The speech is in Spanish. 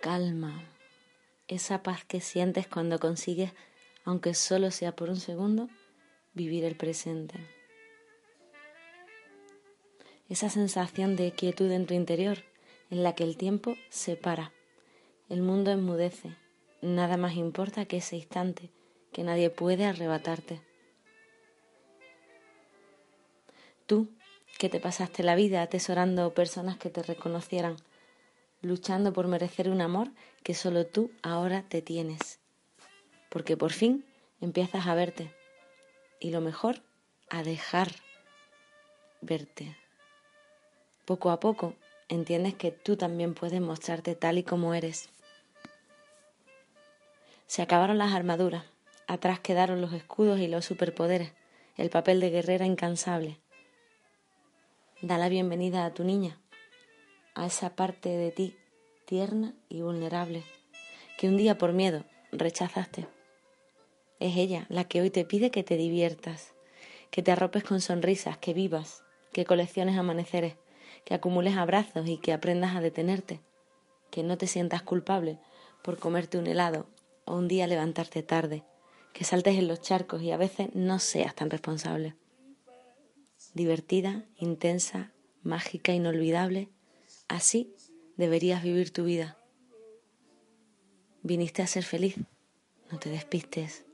calma, esa paz que sientes cuando consigues, aunque solo sea por un segundo, vivir el presente. Esa sensación de quietud en tu interior en la que el tiempo se para, el mundo enmudece, nada más importa que ese instante que nadie puede arrebatarte. Tú, que te pasaste la vida atesorando personas que te reconocieran, luchando por merecer un amor que solo tú ahora te tienes, porque por fin empiezas a verte y lo mejor, a dejar verte. Poco a poco entiendes que tú también puedes mostrarte tal y como eres. Se acabaron las armaduras, atrás quedaron los escudos y los superpoderes, el papel de guerrera incansable. Da la bienvenida a tu niña, a esa parte de ti tierna y vulnerable, que un día por miedo rechazaste. Es ella la que hoy te pide que te diviertas, que te arropes con sonrisas, que vivas, que colecciones amaneceres, que acumules abrazos y que aprendas a detenerte, que no te sientas culpable por comerte un helado o un día levantarte tarde, que saltes en los charcos y a veces no seas tan responsable. Divertida, intensa, mágica, inolvidable, así deberías vivir tu vida. Viniste a ser feliz, no te despistes.